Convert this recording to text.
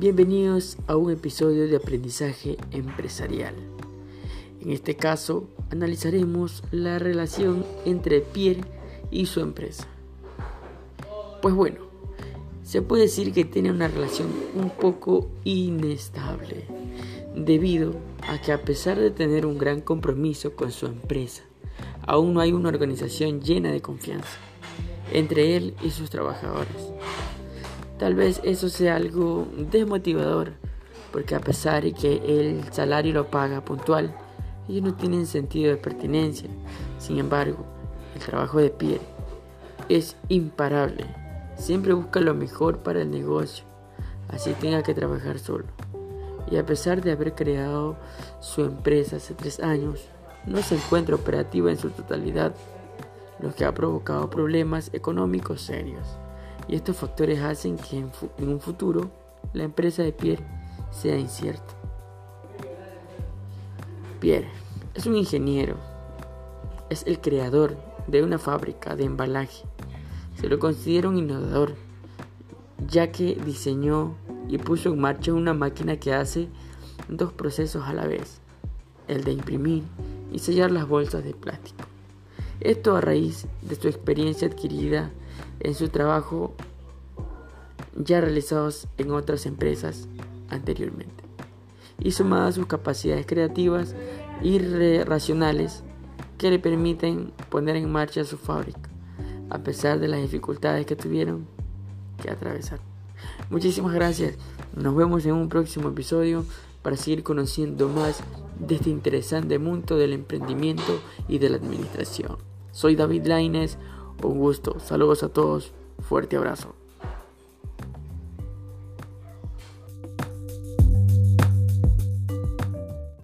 Bienvenidos a un episodio de aprendizaje empresarial. En este caso, analizaremos la relación entre Pierre y su empresa. Pues bueno, se puede decir que tiene una relación un poco inestable, debido a que a pesar de tener un gran compromiso con su empresa, aún no hay una organización llena de confianza entre él y sus trabajadores. Tal vez eso sea algo desmotivador, porque a pesar de que el salario lo paga puntual, ellos no tienen sentido de pertinencia. Sin embargo, el trabajo de Pierre es imparable. Siempre busca lo mejor para el negocio, así tenga que trabajar solo. Y a pesar de haber creado su empresa hace tres años, no se encuentra operativa en su totalidad lo que ha provocado problemas económicos serios. Y estos factores hacen que en, un futuro la empresa de Pierre sea incierta. Pierre es un ingeniero, es el creador de una fábrica de embalaje. Se lo considera un innovador, ya que diseñó y puso en marcha una máquina que hace dos procesos a la vez, el de imprimir y sellar las bolsas de plástico. Esto a raíz de su experiencia adquirida en su trabajo ya realizados en otras empresas anteriormente y sumada a sus capacidades creativas y racionales que le permiten poner en marcha su fábrica a pesar de las dificultades que tuvieron que atravesar. Muchísimas gracias. Nos vemos en un próximo episodio para seguir conociendo más de este interesante mundo del emprendimiento y de la administración. Soy David Laines, un gusto, saludos a todos, fuerte abrazo.